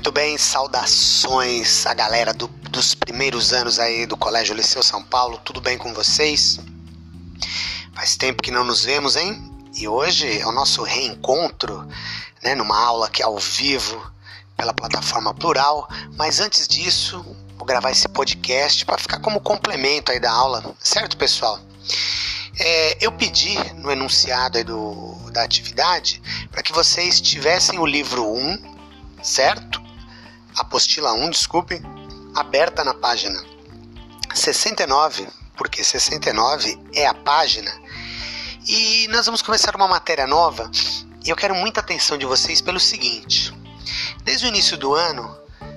Muito bem, saudações a galera do, dos primeiros anos aí do Colégio Liceu São Paulo, tudo bem com vocês? Faz tempo que não nos vemos, hein? E hoje é o nosso reencontro, né, numa aula que é ao vivo pela plataforma Plural, mas antes disso, vou gravar esse podcast para ficar como complemento aí da aula, certo, pessoal? É, eu pedi no enunciado aí do, da atividade para que vocês tivessem o livro 1, certo? Apostila 1, desculpe, aberta na página 69, porque 69 é a página. E nós vamos começar uma matéria nova e eu quero muita atenção de vocês pelo seguinte. Desde o início do ano,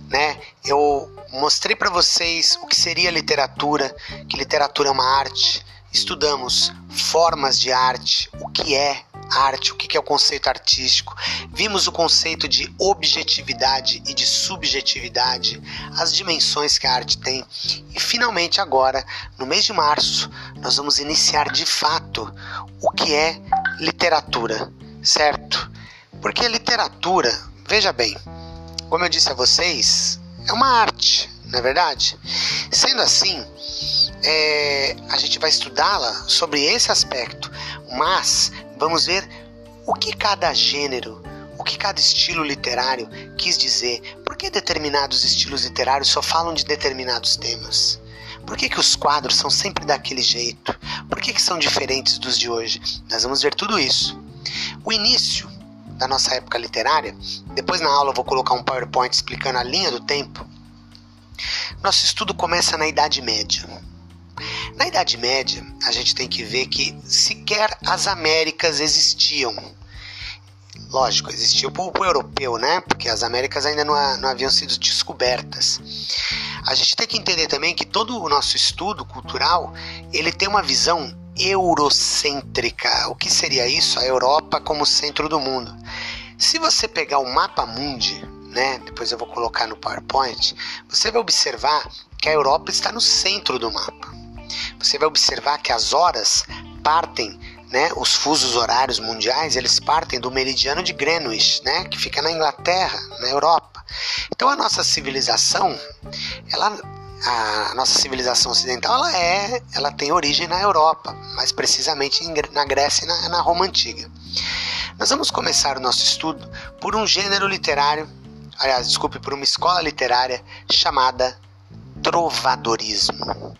né, eu mostrei para vocês o que seria literatura, que literatura é uma arte. Estudamos formas de arte, o que é arte, o que é o conceito artístico. Vimos o conceito de objetividade e de subjetividade, as dimensões que a arte tem. E finalmente, agora, no mês de março, nós vamos iniciar de fato o que é literatura, certo? Porque literatura, veja bem, como eu disse a vocês, é uma arte, não é verdade? Sendo assim, é, a gente vai estudá-la sobre esse aspecto, mas vamos ver o que cada gênero, o que cada estilo literário quis dizer. Por que determinados estilos literários só falam de determinados temas? Por que, que os quadros são sempre daquele jeito? Por que, que são diferentes dos de hoje? Nós vamos ver tudo isso. O início da nossa época literária, depois na aula eu vou colocar um PowerPoint explicando a linha do tempo. Nosso estudo começa na Idade Média. Na Idade Média, a gente tem que ver que sequer as Américas existiam. Lógico, existia o povo europeu, né? Porque as Américas ainda não, não haviam sido descobertas. A gente tem que entender também que todo o nosso estudo cultural ele tem uma visão eurocêntrica. O que seria isso? A Europa como centro do mundo. Se você pegar o mapa mundi, né, depois eu vou colocar no PowerPoint, você vai observar que a Europa está no centro do mapa você vai observar que as horas partem, né, os fusos horários mundiais, eles partem do meridiano de Greenwich, né, que fica na Inglaterra, na Europa. Então a nossa civilização, ela a nossa civilização ocidental ela é, ela tem origem na Europa, mais precisamente na Grécia e na, na Roma antiga. Nós vamos começar o nosso estudo por um gênero literário, aliás, desculpe, por uma escola literária chamada trovadorismo.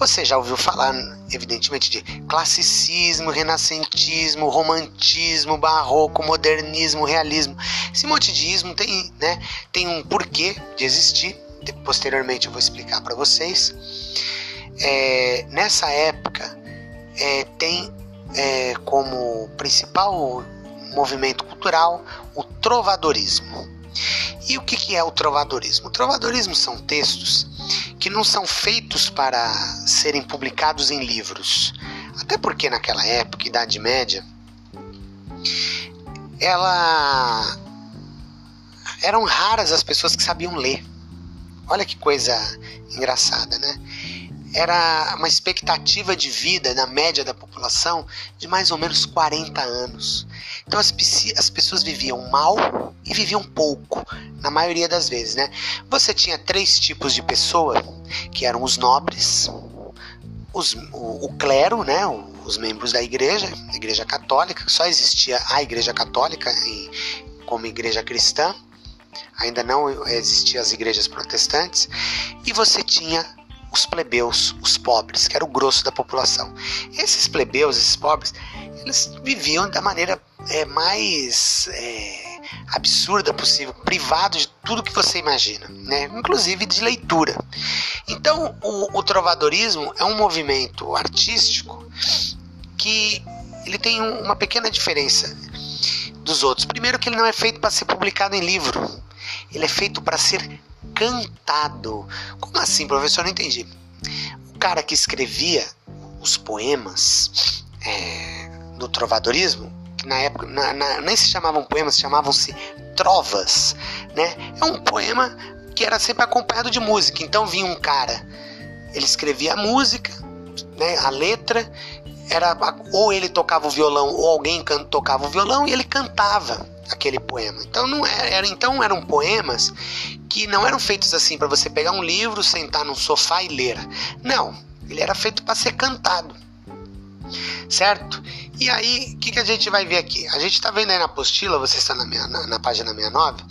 Você já ouviu falar, evidentemente, de classicismo, renascentismo, romantismo, barroco, modernismo, realismo. Esse monte de ismo tem, né, tem um porquê de existir. Posteriormente eu vou explicar para vocês. É, nessa época é, tem é, como principal movimento cultural o trovadorismo. E o que é o trovadorismo? O trovadorismo são textos que não são feitos para serem publicados em livros. Até porque naquela época, Idade Média, ela eram raras as pessoas que sabiam ler. Olha que coisa engraçada, né? Era uma expectativa de vida na média da população de mais ou menos 40 anos. Então as, as pessoas viviam mal e viviam pouco, na maioria das vezes, né? Você tinha três tipos de pessoa, que eram os nobres, os, o, o clero, né? Os membros da igreja, a igreja católica, só existia a igreja católica em, como igreja cristã, ainda não existiam as igrejas protestantes, e você tinha os plebeus, os pobres, que era o grosso da população. Esses plebeus, esses pobres, eles viviam da maneira é, mais é, absurda possível, privado de tudo que você imagina, né? inclusive de leitura. Então, o, o trovadorismo é um movimento artístico que ele tem um, uma pequena diferença dos outros. Primeiro, que ele não é feito para ser publicado em livro, ele é feito para ser cantado. Como assim, professor? Não entendi. O cara que escrevia os poemas é, do trovadorismo, que na época na, na, nem se chamavam poemas, chamavam-se trovas, né? É um poema que era sempre acompanhado de música. Então vinha um cara, ele escrevia a música, né, a letra, era ou ele tocava o violão ou alguém tocava o violão e ele cantava aquele poema. Então não era, era então eram poemas que não eram feitos assim para você pegar um livro, sentar num sofá e ler. Não, ele era feito para ser cantado. Certo? E aí, o que, que a gente vai ver aqui? A gente está vendo aí na apostila, você está na, minha, na, na página 69,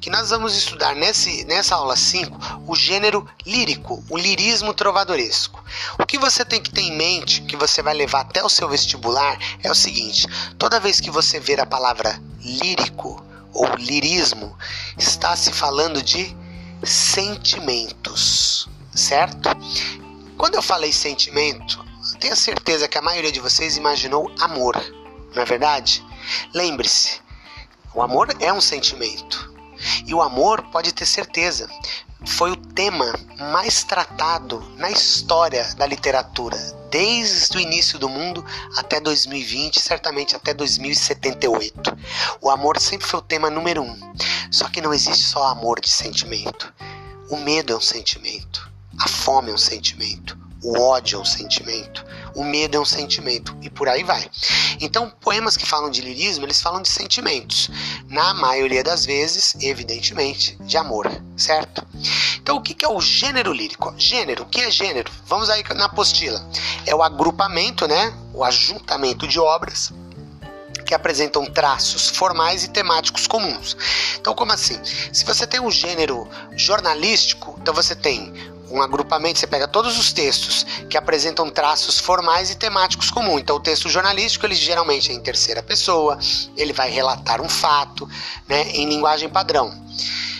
que nós vamos estudar nesse, nessa aula 5 o gênero lírico, o lirismo trovadoresco. O que você tem que ter em mente, que você vai levar até o seu vestibular, é o seguinte: toda vez que você ver a palavra lírico ou lirismo, está se falando de sentimentos, certo? Quando eu falei sentimento, tenho certeza que a maioria de vocês imaginou amor, não é verdade? Lembre-se, o amor é um sentimento. E o amor, pode ter certeza, foi o tema mais tratado na história da literatura, desde o início do mundo até 2020, certamente até 2078. O amor sempre foi o tema número um. Só que não existe só amor de sentimento. O medo é um sentimento, a fome é um sentimento, o ódio é um sentimento, o medo é um sentimento e por aí vai. Então, poemas que falam de lirismo, eles falam de sentimentos, na maioria das vezes, evidentemente, de amor, certo? Então, o que é o gênero lírico? Gênero, o que é gênero? Vamos aí na apostila. É o agrupamento, né? O ajuntamento de obras que apresentam traços formais e temáticos comuns. Então, como assim? Se você tem um gênero jornalístico, então você tem um agrupamento, você pega todos os textos que apresentam traços formais e temáticos comuns. Então, o texto jornalístico, ele geralmente é em terceira pessoa, ele vai relatar um fato, né, em linguagem padrão.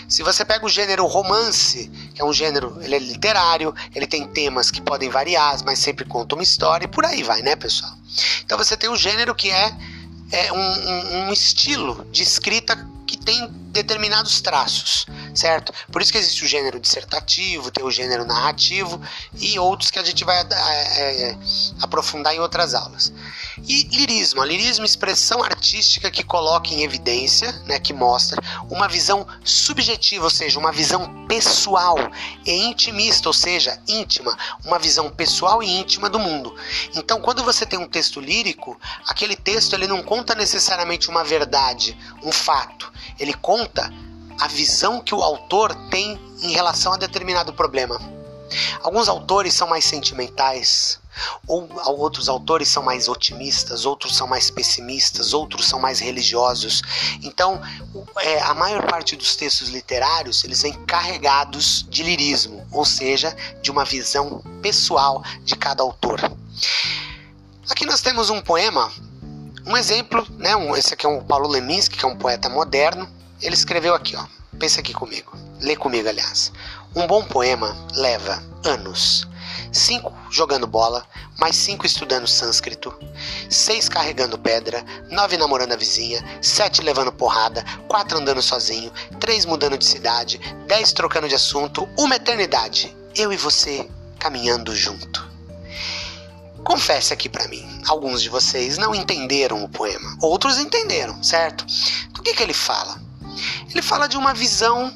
Se você pega o gênero romance, que é um gênero, ele é literário, ele tem temas que podem variar, mas sempre conta uma história e por aí vai, né, pessoal? Então você tem o gênero que é, é um, um, um estilo de escrita que tem determinados traços certo? Por isso que existe o gênero dissertativo, tem o gênero narrativo e outros que a gente vai é, é, aprofundar em outras aulas. E lirismo, a lirismo expressão artística que coloca em evidência, né, que mostra uma visão subjetiva, ou seja, uma visão pessoal e intimista, ou seja, íntima, uma visão pessoal e íntima do mundo. Então, quando você tem um texto lírico, aquele texto ele não conta necessariamente uma verdade, um fato, ele conta a visão que o autor tem em relação a determinado problema. Alguns autores são mais sentimentais, ou outros autores são mais otimistas, outros são mais pessimistas, outros são mais religiosos. Então, é, a maior parte dos textos literários eles vêm carregados de lirismo, ou seja, de uma visão pessoal de cada autor. Aqui nós temos um poema, um exemplo, né? Um, esse aqui é o Paulo Leminski, que é um poeta moderno. Ele escreveu aqui, ó. Pensa aqui comigo. Lê comigo, aliás. Um bom poema leva anos. Cinco jogando bola, mais cinco estudando sânscrito, seis carregando pedra, nove namorando a vizinha, sete levando porrada, quatro andando sozinho, três mudando de cidade, dez trocando de assunto, uma eternidade. Eu e você caminhando junto. Confesse aqui para mim, alguns de vocês não entenderam o poema, outros entenderam, certo? Do que, que ele fala? Ele fala de uma visão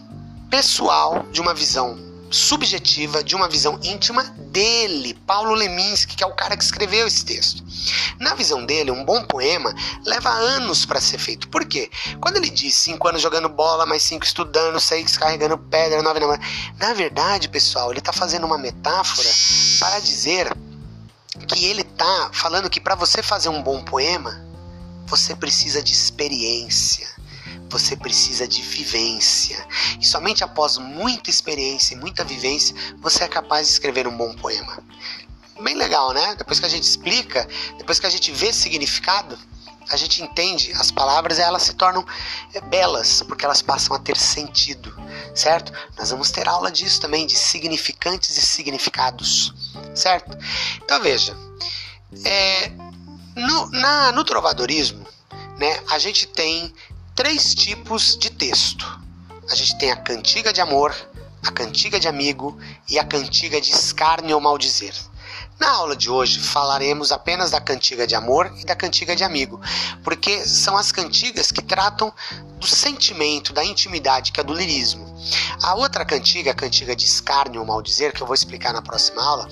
pessoal, de uma visão subjetiva, de uma visão íntima dele, Paulo Leminski, que é o cara que escreveu esse texto. Na visão dele, um bom poema leva anos para ser feito. Por quê? Quando ele diz cinco anos jogando bola, mais cinco estudando, seis carregando pedra, nove namorando. Na verdade, pessoal, ele está fazendo uma metáfora para dizer que ele está falando que para você fazer um bom poema, você precisa de experiência você precisa de vivência. E somente após muita experiência e muita vivência você é capaz de escrever um bom poema. Bem legal, né? Depois que a gente explica, depois que a gente vê significado, a gente entende as palavras e elas se tornam é, belas, porque elas passam a ter sentido, certo? Nós vamos ter aula disso também, de significantes e significados, certo? Então veja, é, no, na, no trovadorismo, né, a gente tem três tipos de texto. A gente tem a cantiga de amor, a cantiga de amigo e a cantiga de escárnio ou maldizer. Na aula de hoje falaremos apenas da cantiga de amor e da cantiga de amigo, porque são as cantigas que tratam do sentimento, da intimidade, que é do lirismo. A outra cantiga, a cantiga de escárnio ou maldizer, que eu vou explicar na próxima aula,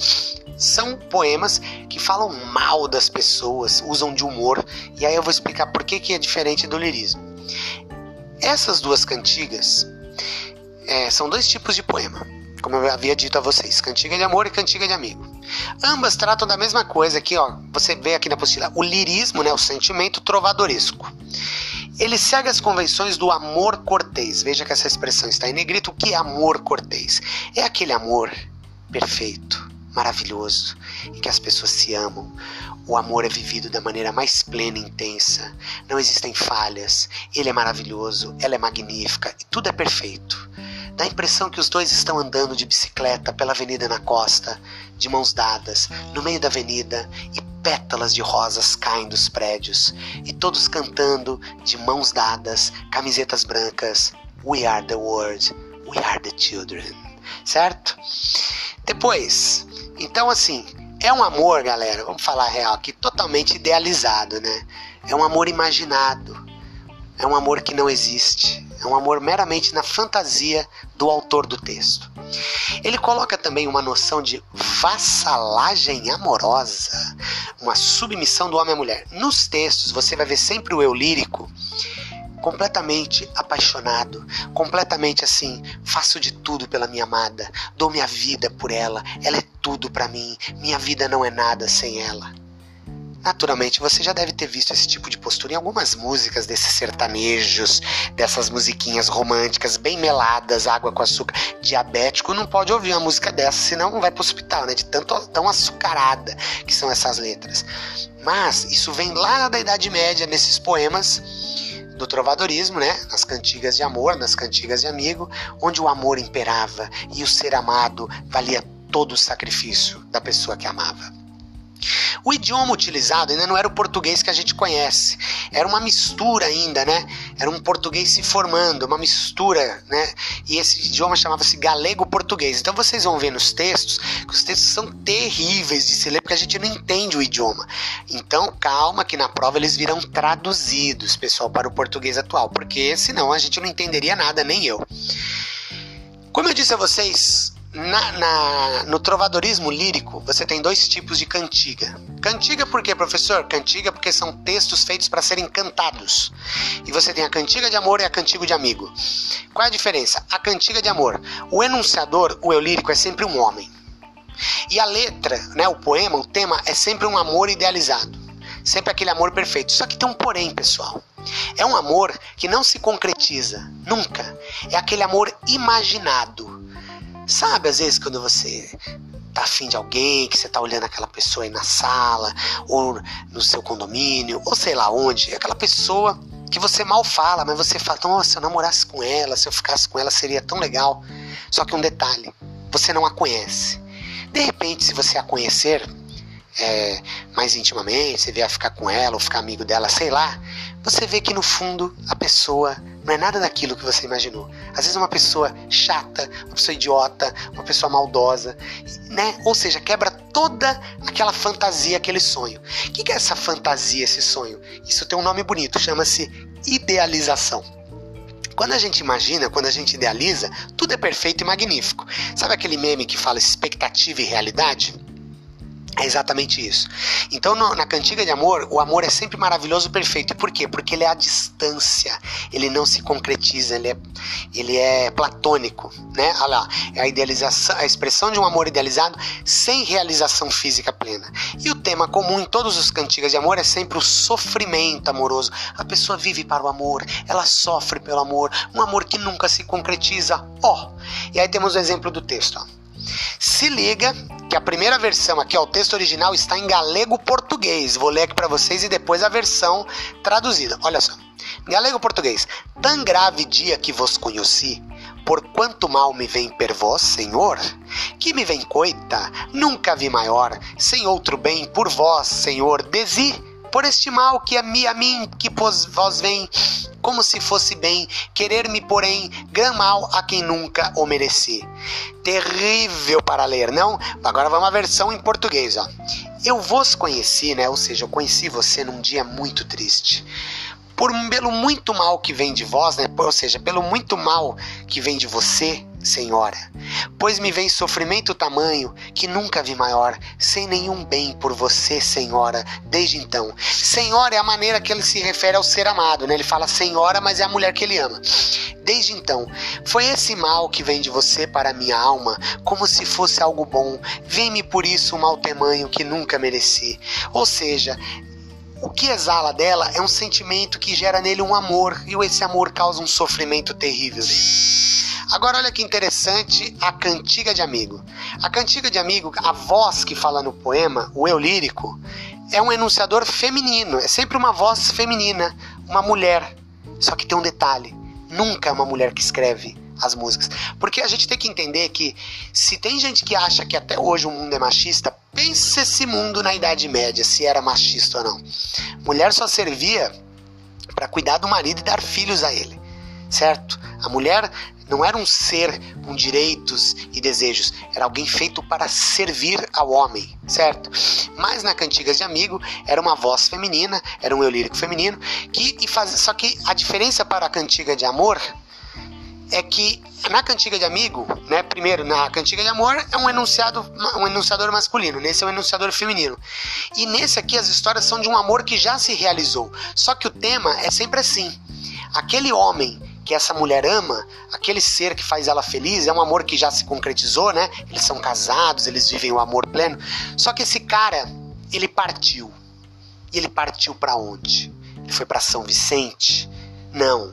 são poemas que falam mal das pessoas, usam de humor, e aí eu vou explicar por que, que é diferente do lirismo. Essas duas cantigas é, são dois tipos de poema como eu havia dito a vocês, cantiga de amor e cantiga de amigo. Ambas tratam da mesma coisa aqui, ó. Você vê aqui na apostila o lirismo, né, o sentimento trovadoresco. Ele segue as convenções do amor cortês. Veja que essa expressão está em negrito. O que é amor cortês? É aquele amor perfeito, maravilhoso, em que as pessoas se amam. O amor é vivido da maneira mais plena e intensa. Não existem falhas. Ele é maravilhoso, ela é magnífica e tudo é perfeito. Dá a impressão que os dois estão andando de bicicleta pela avenida na costa, de mãos dadas, no meio da avenida, e pétalas de rosas caem dos prédios, e todos cantando de mãos dadas, camisetas brancas. We are the world, we are the children. Certo? Depois, então assim, é um amor, galera, vamos falar real aqui, totalmente idealizado, né? É um amor imaginado. É um amor que não existe. É um amor meramente na fantasia do autor do texto. Ele coloca também uma noção de vassalagem amorosa, uma submissão do homem à mulher. Nos textos você vai ver sempre o eu lírico completamente apaixonado, completamente assim, faço de tudo pela minha amada, dou minha vida por ela, ela é tudo para mim, minha vida não é nada sem ela. Naturalmente, você já deve ter visto esse tipo de postura em algumas músicas desses sertanejos, dessas musiquinhas românticas, bem meladas, água com açúcar. Diabético não pode ouvir uma música dessa, senão vai pro hospital, né? De tanto tão açucarada que são essas letras. Mas isso vem lá da Idade Média, nesses poemas do trovadorismo, né? Nas cantigas de amor, nas cantigas de amigo, onde o amor imperava e o ser amado valia todo o sacrifício da pessoa que amava. O idioma utilizado ainda não era o português que a gente conhece. Era uma mistura ainda, né? Era um português se formando, uma mistura, né? E esse idioma chamava-se galego-português. Então vocês vão ver nos textos que os textos são terríveis de se ler porque a gente não entende o idioma. Então calma que na prova eles virão traduzidos, pessoal, para o português atual, porque senão a gente não entenderia nada, nem eu. Como eu disse a vocês, na, na, no trovadorismo lírico, você tem dois tipos de cantiga. Cantiga por quê, professor? Cantiga porque são textos feitos para serem cantados. E você tem a cantiga de amor e a cantiga de amigo. Qual é a diferença? A cantiga de amor, o enunciador, o eu lírico, é sempre um homem. E a letra, né, o poema, o tema, é sempre um amor idealizado. Sempre aquele amor perfeito. Só que tem um porém, pessoal. É um amor que não se concretiza, nunca. É aquele amor imaginado Sabe, às vezes, quando você tá afim de alguém, que você tá olhando aquela pessoa aí na sala, ou no seu condomínio, ou sei lá onde, aquela pessoa que você mal fala, mas você fala, nossa, se eu namorasse com ela, se eu ficasse com ela, seria tão legal. Só que um detalhe, você não a conhece. De repente, se você a conhecer é, mais intimamente, você vier ficar com ela ou ficar amigo dela, sei lá, você vê que no fundo a pessoa não é nada daquilo que você imaginou. Às vezes é uma pessoa chata, uma pessoa idiota, uma pessoa maldosa, né? Ou seja, quebra toda aquela fantasia, aquele sonho. O que é essa fantasia, esse sonho? Isso tem um nome bonito, chama-se idealização. Quando a gente imagina, quando a gente idealiza, tudo é perfeito e magnífico. Sabe aquele meme que fala expectativa e realidade? É exatamente isso. Então, no, na cantiga de amor, o amor é sempre maravilhoso, perfeito. E por quê? Porque ele é a distância, ele não se concretiza, ele é, ele é platônico, né? Olha lá, é a idealização, a expressão de um amor idealizado sem realização física plena. E o tema comum em todos os cantigas de amor é sempre o sofrimento amoroso. A pessoa vive para o amor, ela sofre pelo amor, um amor que nunca se concretiza. Ó, oh. e aí temos o exemplo do texto, ó. Se liga que a primeira versão aqui, ó, o texto original está em galego-português. Vou ler aqui para vocês e depois a versão traduzida. Olha só. Galego-português. Tão grave dia que vos conheci, por quanto mal me vem per vós, Senhor? Que me vem coita, nunca vi maior, sem outro bem por vós, Senhor, desi por este mal que a mim, a mim que vós vem, como se fosse bem, querer-me, porém, gran mal a quem nunca o mereci. Terrível para ler, não? Agora vamos à versão em português, ó. Eu vos conheci, né? Ou seja, eu conheci você num dia muito triste por pelo muito mal que vem de vós, né? ou seja, pelo muito mal que vem de você, Senhora. Pois me vem sofrimento tamanho que nunca vi maior, sem nenhum bem por você, Senhora, desde então. Senhora é a maneira que ele se refere ao ser amado, né? Ele fala Senhora, mas é a mulher que ele ama. Desde então, foi esse mal que vem de você para minha alma, como se fosse algo bom. Vem-me por isso um mal tamanho que nunca mereci. Ou seja, o que exala dela é um sentimento que gera nele um amor, e esse amor causa um sofrimento terrível Agora olha que interessante a cantiga de amigo. A cantiga de amigo, a voz que fala no poema, o eu lírico, é um enunciador feminino, é sempre uma voz feminina, uma mulher. Só que tem um detalhe, nunca é uma mulher que escreve as músicas. Porque a gente tem que entender que se tem gente que acha que até hoje o mundo é machista, Pense esse mundo na Idade Média, se era machista ou não. Mulher só servia para cuidar do marido e dar filhos a ele, certo? A mulher não era um ser com direitos e desejos, era alguém feito para servir ao homem, certo? Mas na Cantigas de Amigo era uma voz feminina, era um eu lírico feminino, que e faz, só que a diferença para a Cantiga de Amor é que na cantiga de amigo, né, primeiro na cantiga de amor é um enunciado, um enunciador masculino, nesse é um enunciador feminino. E nesse aqui as histórias são de um amor que já se realizou. Só que o tema é sempre assim. Aquele homem que essa mulher ama, aquele ser que faz ela feliz, é um amor que já se concretizou, né? Eles são casados, eles vivem o amor pleno. Só que esse cara, ele partiu. E ele partiu para onde? Ele foi para São Vicente? Não.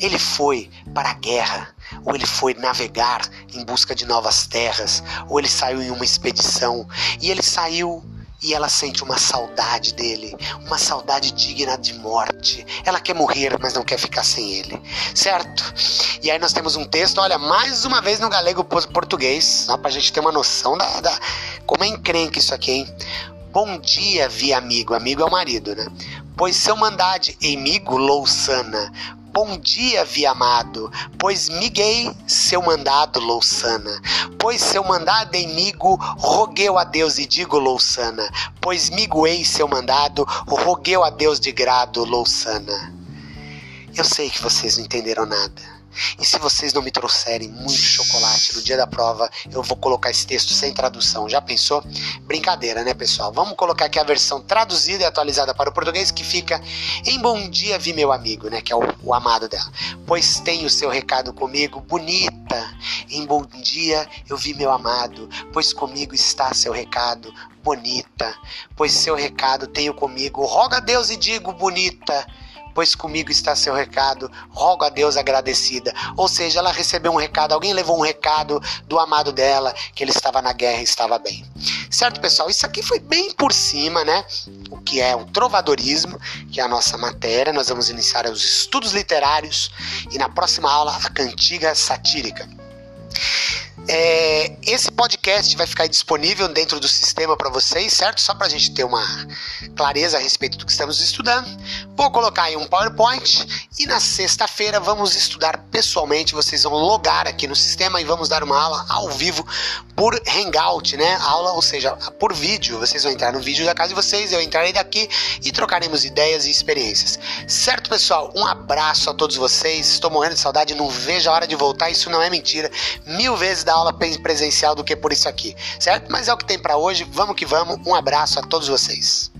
Ele foi para a guerra, ou ele foi navegar em busca de novas terras, ou ele saiu em uma expedição e ele saiu e ela sente uma saudade dele, uma saudade digna de morte. Ela quer morrer, mas não quer ficar sem ele, certo? E aí nós temos um texto, olha, mais uma vez no galego português, só pra gente ter uma noção da, da como é encrenque isso aqui, hein? Bom dia, vi amigo. Amigo é o marido, né? Pois seu mandade, emigo louçana, Bom dia, vi amado, pois miguei seu mandado, louçana. Pois seu mandado emigo, rogueu a Deus e digo, louçana. Pois miguei seu mandado, rogueu a Deus de grado, louçana. Eu sei que vocês não entenderam nada. E se vocês não me trouxerem muito chocolate no dia da prova, eu vou colocar esse texto sem tradução. Já pensou? Brincadeira, né, pessoal? Vamos colocar aqui a versão traduzida e atualizada para o português que fica em Bom Dia Vi Meu Amigo, né? Que é o, o amado dela. Pois tem o seu recado comigo, bonita. Em Bom Dia eu vi meu amado, pois comigo está seu recado, bonita. Pois seu recado tenho comigo, roga a Deus e digo, bonita pois comigo está seu recado, rogo a Deus agradecida. Ou seja, ela recebeu um recado, alguém levou um recado do amado dela, que ele estava na guerra e estava bem. Certo, pessoal? Isso aqui foi bem por cima, né? O que é o trovadorismo, que é a nossa matéria. Nós vamos iniciar os estudos literários e na próxima aula a cantiga satírica. É, esse podcast vai ficar disponível dentro do sistema para vocês, certo? Só para a gente ter uma clareza a respeito do que estamos estudando. Vou colocar aí um PowerPoint e na sexta-feira vamos estudar pessoalmente. Vocês vão logar aqui no sistema e vamos dar uma aula ao vivo por Hangout, né? Aula, ou seja, por vídeo. Vocês vão entrar no vídeo da casa de vocês, eu entrarei daqui e trocaremos ideias e experiências. Certo, pessoal? Um abraço a todos vocês. Estou morrendo de saudade, não vejo a hora de voltar. Isso não é mentira. Mil vezes da aula presencial do que por isso aqui, certo? Mas é o que tem para hoje. Vamos que vamos. Um abraço a todos vocês.